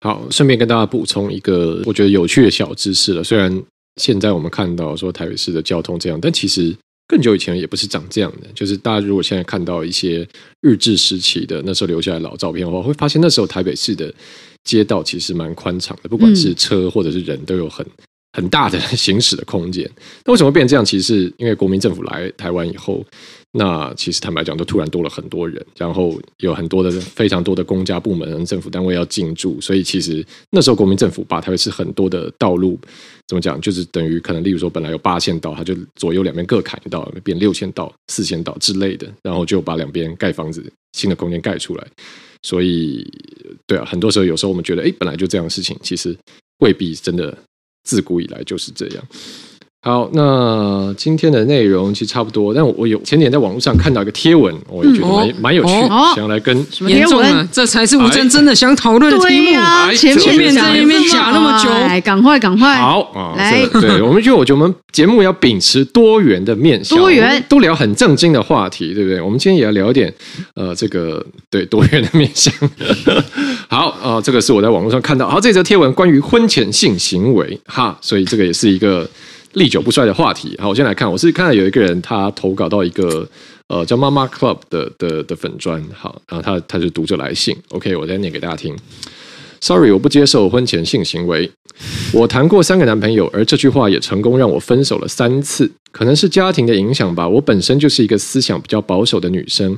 好，顺便跟大家补充一个我觉得有趣的小知识了。虽然现在我们看到说台北市的交通这样，但其实。更久以前也不是长这样的，就是大家如果现在看到一些日治时期的那时候留下来老照片的话，会发现那时候台北市的街道其实蛮宽敞的，不管是车或者是人都有很很大的行驶的空间。那为什么会变成这样？其实是因为国民政府来台湾以后。那其实坦白讲，都突然多了很多人，然后有很多的非常多的公家部门、政府单位要进驻，所以其实那时候国民政府把台北市很多的道路怎么讲，就是等于可能，例如说本来有八线道，它就左右两边各砍一道，变六线道、四线道之类的，然后就把两边盖房子、新的空间盖出来。所以，对啊，很多时候有时候我们觉得，哎，本来就这样的事情，其实未必真的自古以来就是这样。好，那今天的内容其实差不多，但我有前年在网络上看到一个贴文，我也觉得蛮蛮有趣的，想要来跟什么贴文，这才是吴真真的想讨论的题目。前面在那边讲那么久，来，赶快赶快，好，来，对，我们觉得，我觉得我们节目要秉持多元的面向，多元都聊很正经的话题，对不对？我们今天也要聊一点，呃，这个对多元的面向。好，啊，这个是我在网络上看到，好，这则贴文关于婚前性行为，哈，所以这个也是一个。历久不衰的话题。好，我先来看，我是看到有一个人他投稿到一个呃叫妈妈 club 的的的粉专，好，然后他他就读者来信，OK，我再念给大家听。Sorry，我不接受婚前性行为。我谈过三个男朋友，而这句话也成功让我分手了三次。可能是家庭的影响吧，我本身就是一个思想比较保守的女生，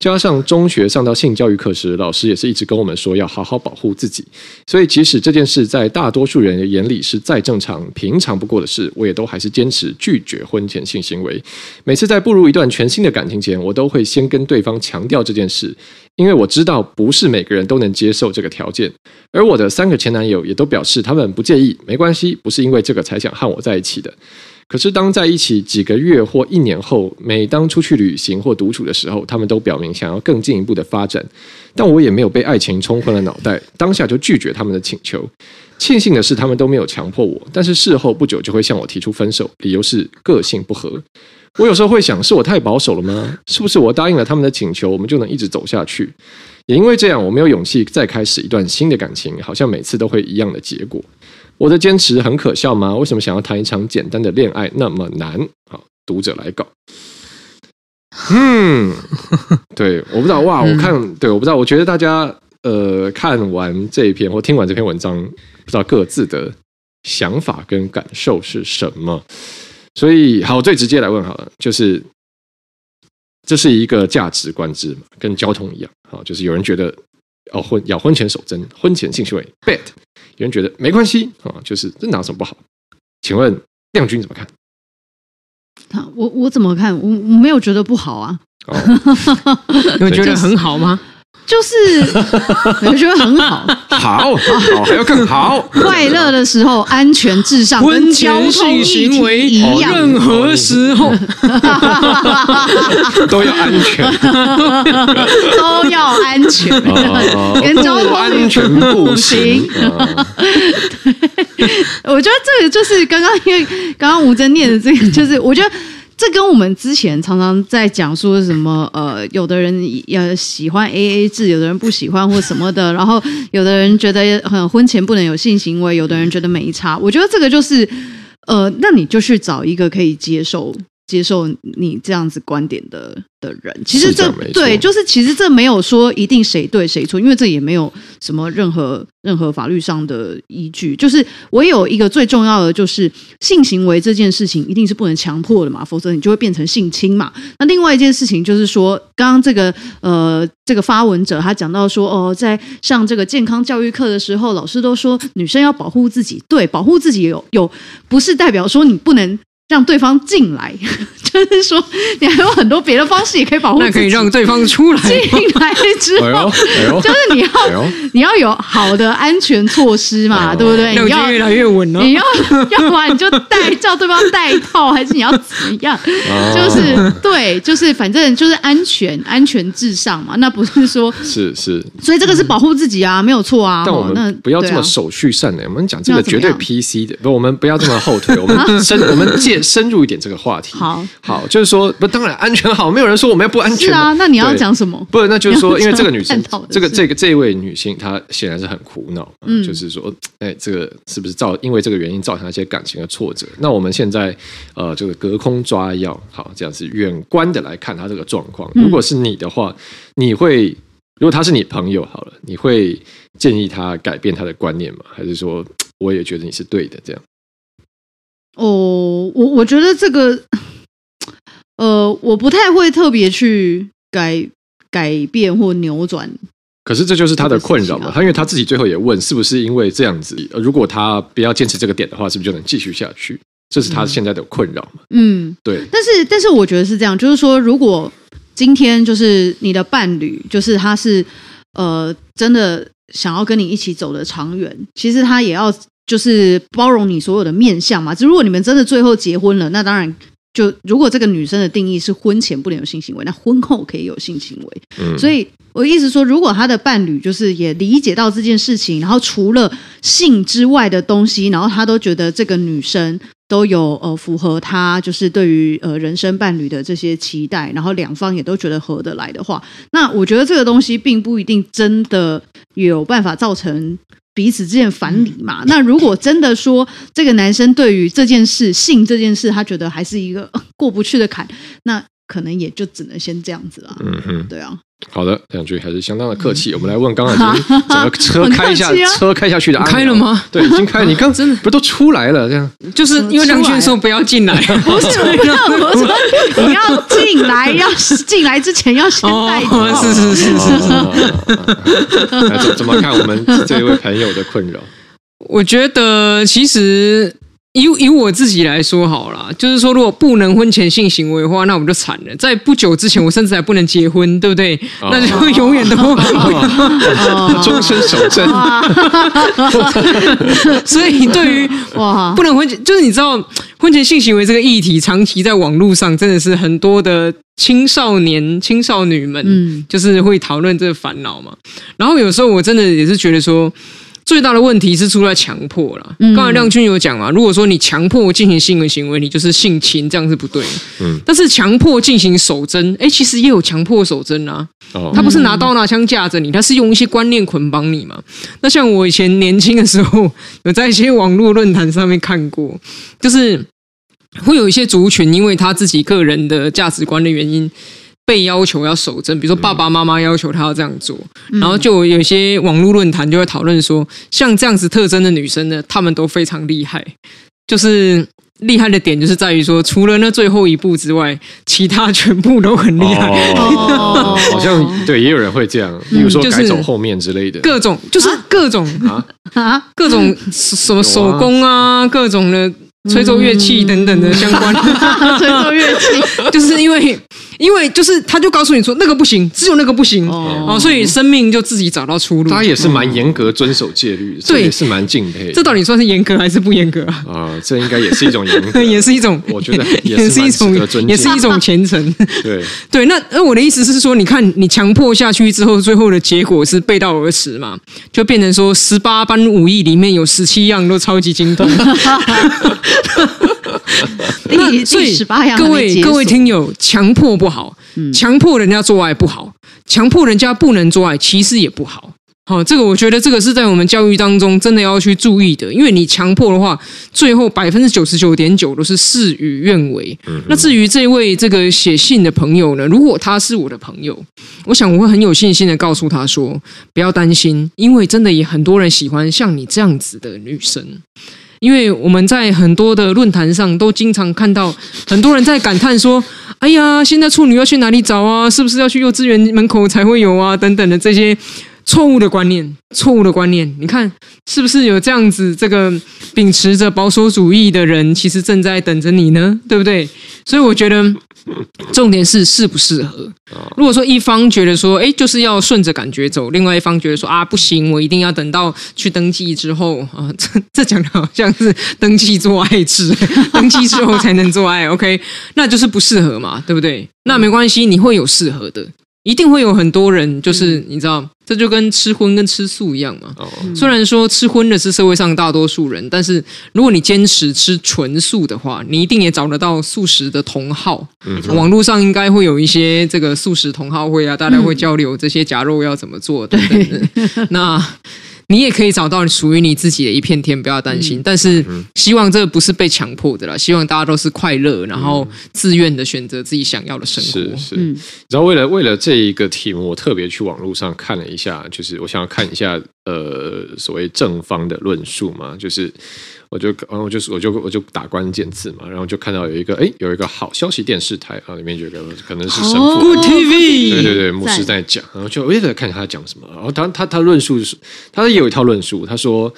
加上中学上到性教育课时，老师也是一直跟我们说要好好保护自己，所以即使这件事在大多数人眼里是再正常、平常不过的事，我也都还是坚持拒绝婚前性行为。每次在步入一段全新的感情前，我都会先跟对方强调这件事，因为我知道不是每个人都能接受这个条件。而我的三个前男友也都表示他们不介意，没关系，不是因为这个才想和我在一起的。可是，当在一起几个月或一年后，每当出去旅行或独处的时候，他们都表明想要更进一步的发展，但我也没有被爱情冲昏了脑袋，当下就拒绝他们的请求。庆幸的是，他们都没有强迫我，但是事后不久就会向我提出分手，理由是个性不合。我有时候会想，是我太保守了吗？是不是我答应了他们的请求，我们就能一直走下去？也因为这样，我没有勇气再开始一段新的感情，好像每次都会一样的结果。我的坚持很可笑吗？为什么想要谈一场简单的恋爱那么难？好，读者来稿。嗯，对，我不知道哇，我看，对，我不知道，我觉得大家呃看完这一篇或听完这篇文章，不知道各自的想法跟感受是什么。所以，好，我最直接来问好了，就是这是一个价值观之嘛，跟交通一样，好，就是有人觉得。哦，婚要婚前守贞，婚前性行为 bad，有人觉得没关系啊，就是这哪有什么不好？请问亮君怎么看？我我怎么看？我我没有觉得不好啊。哦、你觉得很好吗？就是 我觉得很好，好，好，还要更好。快乐的时候安全至上，婚跟交通行为一样，任何时候。都要安全，都要安全，哦跟交通不安全不行。哦。我觉得这个就是刚刚因为刚刚吴真念的这个，就是我觉得这跟我们之前常常在讲说什么呃，有的人呃喜欢 AA 制，有的人不喜欢或什么的，然后有的人觉得很婚前不能有性行为，有的人觉得没差。我觉得这个就是呃，那你就去找一个可以接受接受你这样子观点的的人。其实这对，就是其实这没有说一定谁对谁错，因为这也没有什么任何任何法律上的依据。就是我有一个最重要的，就是性行为这件事情一定是不能强迫的嘛，否则你就会变成性侵嘛。那另外一件事情就是说，刚刚这个呃这个发文者他讲到说，哦，在上这个健康教育课的时候，老师都说女生要保护自己，对，保护自己有有不是代表说你不能。让对方进来，就是说你还有很多别的方式也可以保护。那可以让对方出来。进来之后，哎哎就是你要、哎你要有好的安全措施嘛，哎对不对？你要越来越稳了。你要要不然你就带叫对方带套，还是你要怎么样？哦就是对，就是反正就是安全，安全至上嘛。那不是说，是是，所以这个是保护自己啊，没有错啊。但我们不要这么手续善良，我们讲这个绝对 PC 的，不，我们不要这么后退，我们 深我们介深入一点这个话题。好好，就是说，不，当然安全好，没有人说我们要不安全啊，那你要讲什么？不，那就是说，因为这个女生这个这个这一位女性，她显然是很苦恼，嗯就是说，哎，这个是不是造因为这个原因造成一些感情的挫折？那我们现在呃，这个隔空抓药，好，这样子远观的来看她这个状况。如果是你的话，你会如果他是你朋友好了，你会建议他改变他的观念吗？还是说我也觉得你是对的这样？哦，我我觉得这个，呃，我不太会特别去改改变或扭转。可是这就是他的困扰嘛，他因为他自己最后也问，是不是因为这样子，呃如果他不要坚持这个点的话，是不是就能继续下去？这是他现在的困扰嘛？嗯，对，但是但是我觉得是这样，就是说，如果今天就是你的伴侣，就是他是呃真的想要跟你一起走的长远，其实他也要就是包容你所有的面相嘛。只如果你们真的最后结婚了，那当然就如果这个女生的定义是婚前不能有性行为，那婚后可以有性行为。嗯，所以我的意思说，如果他的伴侣就是也理解到这件事情，然后除了性之外的东西，然后他都觉得这个女生都有呃符合他就是对于呃人生伴侣的这些期待，然后两方也都觉得合得来的话，那我觉得这个东西并不一定真的有办法造成彼此之间反理嘛。那如果真的说这个男生对于这件事性这件事，他觉得还是一个呃过不去的坎，那可能也就只能先这样子啦。嗯哼，对啊。好的，两句还是相当的客气。我们来问，刚刚已经 整个车开下很客气啊车开下去的阿开了吗？对，已经开了。你刚 真的不都出来了？这样就是因为梁俊说不要进来，不是，我说你要进来，要进来之前要先带套。哦，是是是是是。哦 那怎怎么看我们这一位朋友的困扰？我觉得其实以以我自己来说好了，就是说如果不能婚前性行为的话，那我们就惨了。在不久之前，我甚至还不能结婚，对不对？哦那就永远都 终身守贞，所以对于哇，不能婚前，就是你知道婚前性行为这个议题，长期在网络上真的是很多的青少年、青少女们，嗯就是会讨论这个烦恼嘛。然后有时候我真的也是觉得说。最大的问题是出在强迫了。嗯刚才亮君有讲嘛，如果说你强迫进行性的行为，你就是性侵，这样是不对的。嗯，但是强迫进行守贞，哎，其实也有强迫守贞啊。哦他不是拿刀拿枪架着你，他是用一些观念捆绑你嘛。那像我以前年轻的时候，有在一些网络论坛上面看过，就是会有一些族群，因为他自己个人的价值观的原因。被要求要守贞，比如说爸爸妈妈要求他要这样做，嗯。然后就有些网络论坛就会讨论说，像这样子特征的女生呢，她们都非常厉害，就是厉害的点就是在于说，除了那最后一步之外，其他全部都很厉害，哦。好像对，也有人会这样，比如说就是改走后面之类的。各种就是各种啊，啊，各种什么手工啊，各种的吹奏乐器等等的相关，吹奏乐器，就是因为因为就是他就告诉你说那个不行，只有那个不行哦哦，所以生命就自己找到出路。他也是蛮严格遵守戒律，这也是蛮敬佩的。这到底算是严格还是不严格啊？啊，这应该也是一种严格，也是一种，我觉得也也是一种也是一种虔诚。对对，那那我的意思是说，你看你强迫下去之后，最后的结果是背道而驰嘛，就变成说十八般武艺里面有十七样都超级精通。第所以第十八样各位各位听友，强迫不好，强迫人家做爱不好，强迫人家不能做爱，其实也不好。好，这个我觉得这个是在我们教育当中真的要去注意的，因为你强迫的话，最后百分之九十九点九都是事与愿违。那至于这位这个写信的朋友呢，如果他是我的朋友，我想我会很有信心的告诉他说，不要担心，因为真的也很多人喜欢像你这样子的女生。因为我们在很多的论坛上都经常看到很多人在感叹说：“哎呀，现在处女要去哪里找啊？是不是要去幼稚园门口才会有啊？”等等的这些错误的观念，错误的观念。你看是不是有这样子这个秉持着保守主义的人，其实正在等着你呢？对不对？所以我觉得 重点是适不适合。如果说一方觉得说，哎，就是要顺着感觉走；另外一方觉得说，啊，不行，我一定要等到去登记之后啊，这这讲的好像是登记做爱制，登记之后才能做爱，OK，那就是不适合嘛，对不对？那没关系，你会有适合的。一定会有很多人，就是你知道，这就跟吃荤跟吃素一样嘛。虽然说吃荤的是社会上大多数人，但是如果你坚持吃纯素的话，你一定也找得到素食的同好。网络上应该会有一些这个素食同好会啊，大家会交流这些夹肉要怎么做等等的。那。你也可以找到属于你自己的一片天，不要担心。嗯、但是希望这个不是被强迫的啦，希望大家都是快乐，然后自愿的选择自己想要的生活。是是，嗯、然后为了为了这一个题目，我特别去网络上看了一下，就是我想要看一下呃所谓正方的论述嘛，就是。我就然后就是我就我就打关键字嘛，然后就看到有一个哎有一个好消息电视台啊，里面有一个可能是神父、oh, TV，对对对，牧师在讲，然后就我也在看他讲什么，然后他他他论述是，他也有一套论述，他说，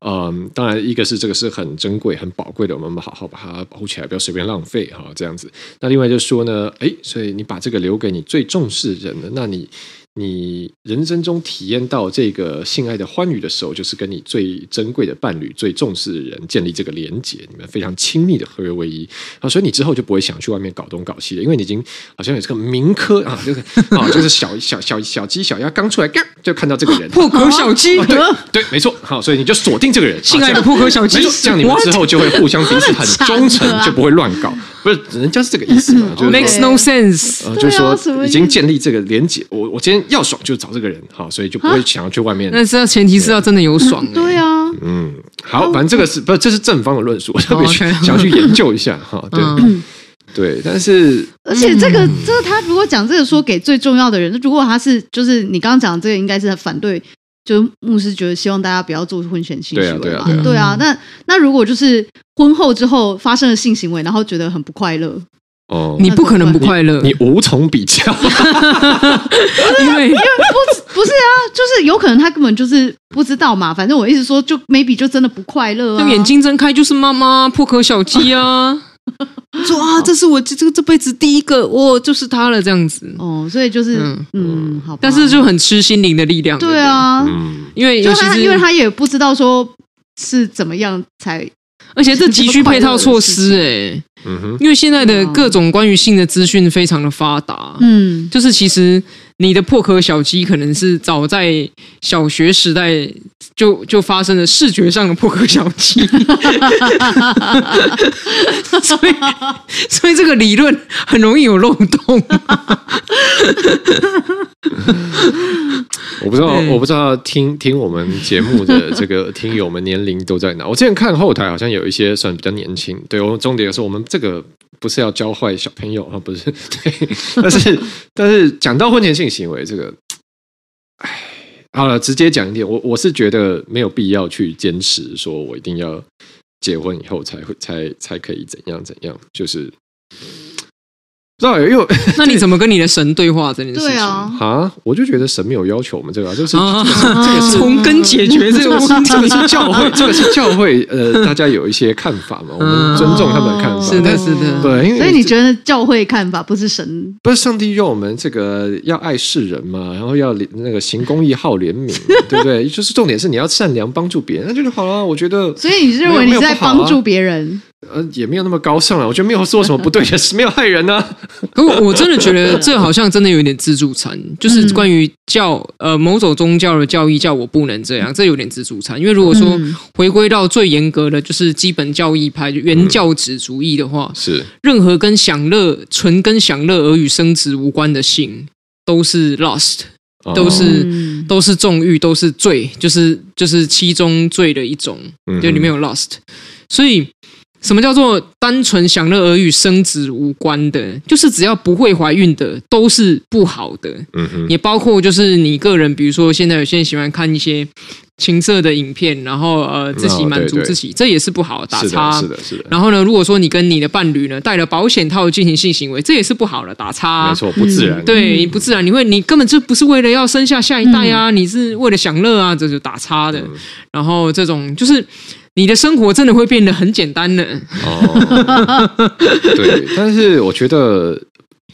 嗯，当然一个是这个是很珍贵很宝贵的，我们好好把它保护起来，不要随便浪费哈，这样子。那另外就说呢，哎，所以你把这个留给你最重视的人的，那你。你人生中体验到这个性爱的欢愉的时候，就是跟你最珍贵的伴侣、最重视的人建立这个连结，你们非常亲密的合而为一啊，所以你之后就不会想去外面搞东搞西了，因为你已经好像有这个民科啊，就是 啊，就是小小小小鸡小鸭刚出来，就看到这个人。破壳小鸡，对对，没错，好，所以你就锁定这个人，性爱的破壳小鸡，这样你们之后就会互相彼此很忠诚，就不会乱搞，不是人家是这个意思嘛就？Makes no sense，就是说已经建立这个连结，我我今天。要爽就找这个人，好，所以就不会想要去外面。但是要前提是要真的有爽。对啊，嗯，好，反正这个是不，这是正方的论述，我特别想要去研究一下哈。对，对，但是而且这个，这个他如果讲这个说给最重要的人，如果他是就是你刚刚讲这个，应该是反对，就是牧师觉得希望大家不要做婚前性行为嘛。对啊，那那如果就是婚后之后发生了性行为，然后觉得很不快乐。哦，你不可能不快乐，你无从比较，因为因为不不是啊，就是有可能他根本就是不知道嘛。反正我一直说，就 maybe 就真的不快乐啊。眼睛睁开就是妈妈破壳小鸡啊，说啊，这是我这这这辈子第一个，哦，就是他了这样子。哦，所以就是嗯，嗯好，但是就很吃心灵的力量。对啊，嗯，因为就他因为他也不知道说是怎么样才。而且这急需配套措施哎，嗯哼，因为现在的各种关于性的资讯非常的发达，嗯，就是其实你的破壳小鸡可能是早在小学时代就就发生了视觉上的破壳小鸡，所以所以这个理论很容易有漏洞。我不知道，我不知道听听我们节目的这个听友们年龄都在哪。我之前看后台好像有一些算比较年轻。对，我重点是我们这个不是要教坏小朋友啊，不是。对，但是但是讲到婚前性行为这个，哎，好了，直接讲一点，我我是觉得没有必要去坚持说我一定要结婚以后才会才才可以怎样怎样，就是。知道有因为 那你怎么跟你的神对话这件事情？对啊，啊，我就觉得神没有要求我们这个、啊，就是、啊这个是这个是从根解决这个问题。这个是教会，这个是教会，呃，大家有一些看法嘛，我们尊重他们的看法。是的，是的，对，因为所以你觉得教会看法不是神？不是上帝要我们这个要爱世人嘛，然后要那个行公义、好怜悯，对不对？就是重点是你要善良，帮助别人，那就是好了。我觉得，所以你认为你在帮助别人？呃，也没有那么高尚了。我觉得没有做什么不对的事，没有害人呢、啊。可我我真的觉得这好像真的有点自助餐，就是关于教呃某种宗教的教义叫我不能这样，这有点自助餐。因为如果说回归到最严格的就是基本教义派原教旨主义的话，是任何跟享乐纯跟享乐而与生殖无关的性都是 lost 都是、哦、都是纵欲，都是罪，就是就是七宗罪的一种，就里面有 lost，所以。什么叫做单纯享乐而与生殖无关的？就是只要不会怀孕的都是不好的。嗯哼，也包括就是你个人，比如说现在有些人喜欢看一些情色的影片，然后呃自己满足自己，这也是不好，打叉。是的，是的。然后呢，如果说你跟你的伴侣呢戴了保险套进行性行为，这也是不好的，打叉。没错，不自然。对，不自然。你会，你根本就不是为了要生下下一代啊，你是为了享乐啊，这就打叉的。然后这种就是。你的生活真的会变得很简单呢。哦，对，但是我觉得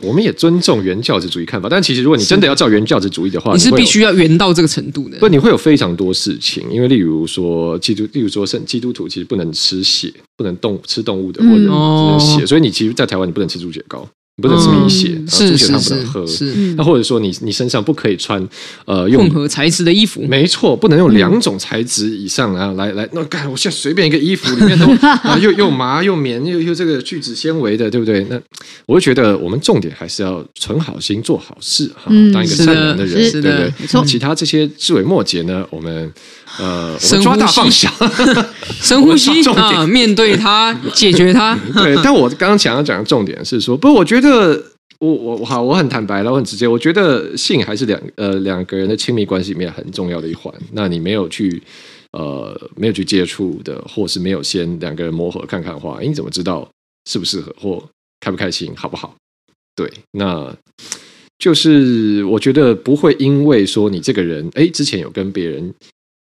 我们也尊重原教旨主义看法。但其实如果你真的要照原教旨主义的话，你是必须要圆到这个程度的。不，你会有非常多事情，因为例如说基督，例如说圣基督徒其实不能吃血，不能动吃动物的，或者只能血，所以你其实，在台湾你不能吃猪血糕。不能吃米血，猪血汤不能喝。是，那或者说你你身上不可以穿呃用混合材质的衣服。没错，不能用两种材质以上啊来来。那干，我现在随便一个衣服里面都 啊又又麻又棉又又这个聚酯纤维的，对不对？那我就觉得我们重点还是要存好心做好事哈，当一个善良的人，对不对？没错。其他这些枝微末节呢，我们呃我们抓大放小，深呼吸啊，面对它，解决它。对，但我刚刚想要讲的重点是说，不，我觉得。我我我好，我很坦白了，我很直接。我觉得性还是两呃两个人的亲密关系里面很重要的一环。那你没有去呃没有去接触的，或是没有先两个人磨合看看的话，你怎么知道适不适合或开不开心，好不好？对，那就是我觉得不会因为说你这个人哎之前有跟别人。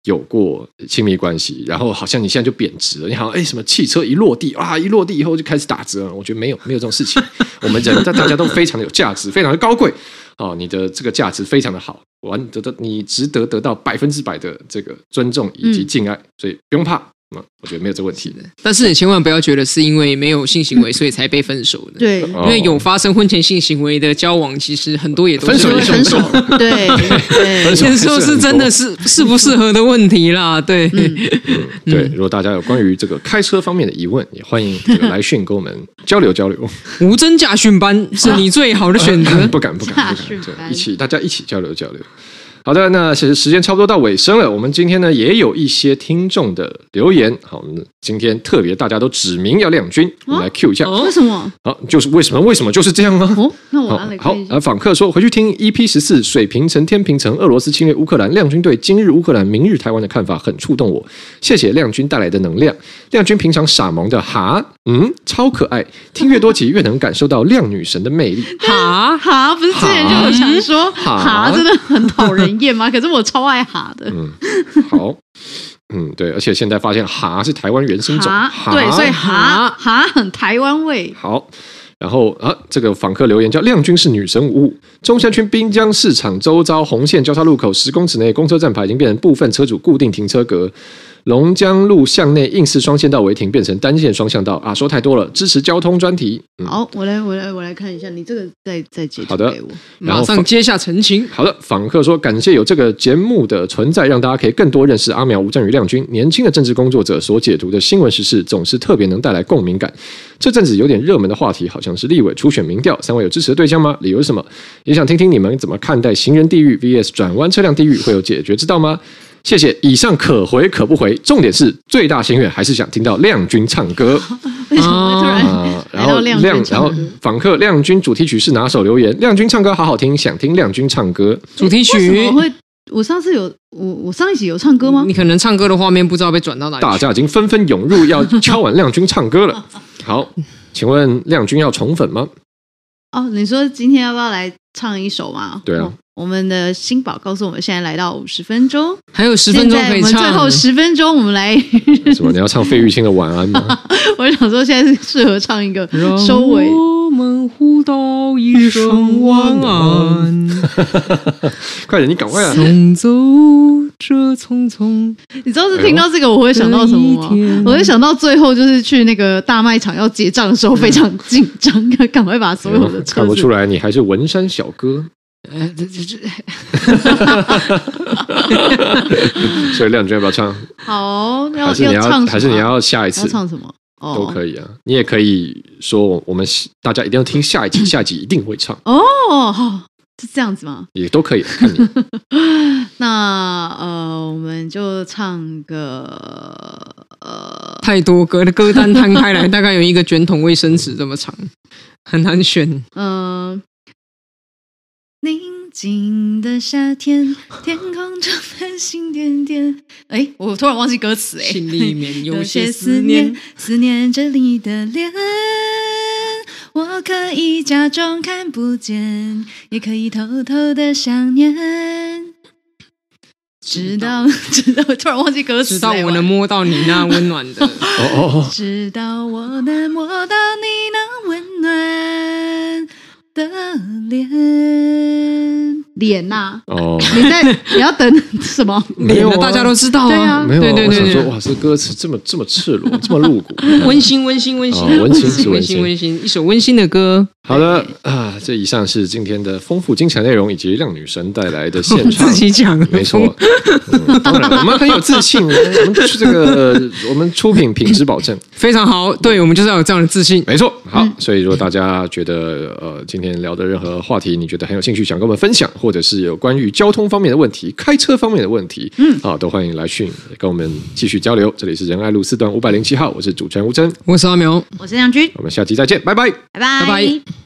有过亲密关系，然后好像你现在就贬值了。你好像哎，什么汽车一落地啊，一落地以后就开始打折。我觉得没有，没有这种事情。我们人，大大家都非常的有价值，非常的高贵。哦，你的这个价值非常的好，完得到，你值得得到百分之百的这个尊重以及敬爱，所以不用怕。嗯，我觉得没有这问题的，但是你千万不要觉得是因为没有性行为所以才被分手的。对，因为有发生婚前性行为的交往，其实很多也都是分手，分手。对，先说是真的是适不适合的问题啦。对，嗯，对。如果大家有关于这个开车方面的疑问，也欢迎这个来讯跟我们交流交流。无证驾训班是你最好的选择。不敢，不敢，不敢。一起，大家一起交流交流。好的，那其实时间差不多到尾声了。我们今天呢也有一些听众的留言。好，我们今天特别大家都指名要亮君，我们来 Q 一下。哦、为什么？好，就是为什么？为什么就是这样啊？哦，那我来好。呃，访客说回去听 EP 十四，水平层天平层，俄罗斯侵略乌克兰，亮君对今日乌克兰，明日台湾的看法很触动我。谢谢亮君带来的能量。亮君平常傻萌的哈，嗯，超可爱。听越多集越能感受到亮女神的魅力。哈哈，不是之前就有想说哈，哈真的很讨人厌吗？可是我超爱蛤的。嗯，好，嗯，对，而且现在发现蛤是台湾原生种，哈对，所以蛤蛤很台湾味。好，然后啊，这个访客留言叫亮君是女神无误。中山区滨江市场周遭红线交叉路口十公尺内公车站牌已经变成部分车主固定停车格。龙江路向内硬式双线道违停，变成单线双向道啊！说太多了，支持交通专题。嗯、好，我来，我来，我来看一下，你这个再再解释给我。好的，马上接下澄清。好的，访客说，感谢有这个节目的存在，让大家可以更多认识阿苗、吴镇宇、亮君。年轻的政治工作者所解读的新闻时事，总是特别能带来共鸣感。这阵子有点热门的话题，好像是立委初选民调，三位有支持的对象吗？理由是什么？也想听听你们怎么看待行人地狱 VS 转弯车辆地狱，会有解决之道吗？谢谢，以上可回可不回，重点是最大心愿还是想听到亮君唱歌。为什么会突然然后亮，然后访客亮君主题曲是哪首？留言亮君唱歌好好听，想听亮君唱歌主题曲。为什么会？我上次有我我上一集有唱歌吗？你可能唱歌的画面不知道被转到哪里。大家已经纷纷涌入要敲碗亮君唱歌了。好，请问亮君要宠粉吗？哦，你说今天要不要来唱一首吗？对啊哦我们的新宝告诉我们，现在来到五十分钟，还有十分钟可以现在我们最后唱。十分钟，我们来。什么？你要唱费玉清的晚安吗？我想说，现在是适合唱一个收尾。我们互道一声晚安，快点，你赶快啊！送走这匆匆。你知道是听到这个我会想到什么吗？我会想到最后就是去那个大卖场要结账的时候非常紧张，赶快把所有的车看不出来，你还是文山小哥。呃，这这这，所以亮君要不要唱？好，要还是你要唱还是你要下一次要唱什么？哦，都可以啊。你也可以说，我们大家一定要听下一集，下一集一定会唱，哦，是这样子吗？也都可以。看你 那呃，我们就唱个呃，太多歌的歌单摊开来，大概有一个卷筒卫生纸这么长，很难选。嗯，宁静的夏天，天空中繁星点点。哎，我突然忘记歌词哎。心里面有有些些思思念念，，思念着你的脸。我可以假装看不见，也可以偷偷的想念。直到直到，突然忘记歌词，直到我能摸，摸到你那温暖的。哦哦哦，直到我能摸到你那温暖的脸。脸呐，哦，你在你要等什么？没有啊大家都知道对啊啊。没有啊，对对我想说，对对，哇，这歌词这么这么赤裸，这么露骨。温馨温馨温馨哦温馨是温温馨馨温馨，一首温馨的歌。好的啊，这以上是今天的丰富精彩内容，以及亮女神带来的现场 自。己讲，没错，嗯，当然我们很有自信，我们这个我们出品品质保证，非常好。对我们就是要有这样的自信。没错。好，所以如果大家觉得呃今天聊的任何话题，你觉得很有兴趣，想跟我们分享，或者是有关于交通方面的问题、开车方面的问题，嗯，啊，都欢迎来讯跟我们继续交流。这里是仁爱路四段五百零七号，我是主持人吴真，我是阿苗。我是梁军，我们下期再见，拜拜。拜拜拜拜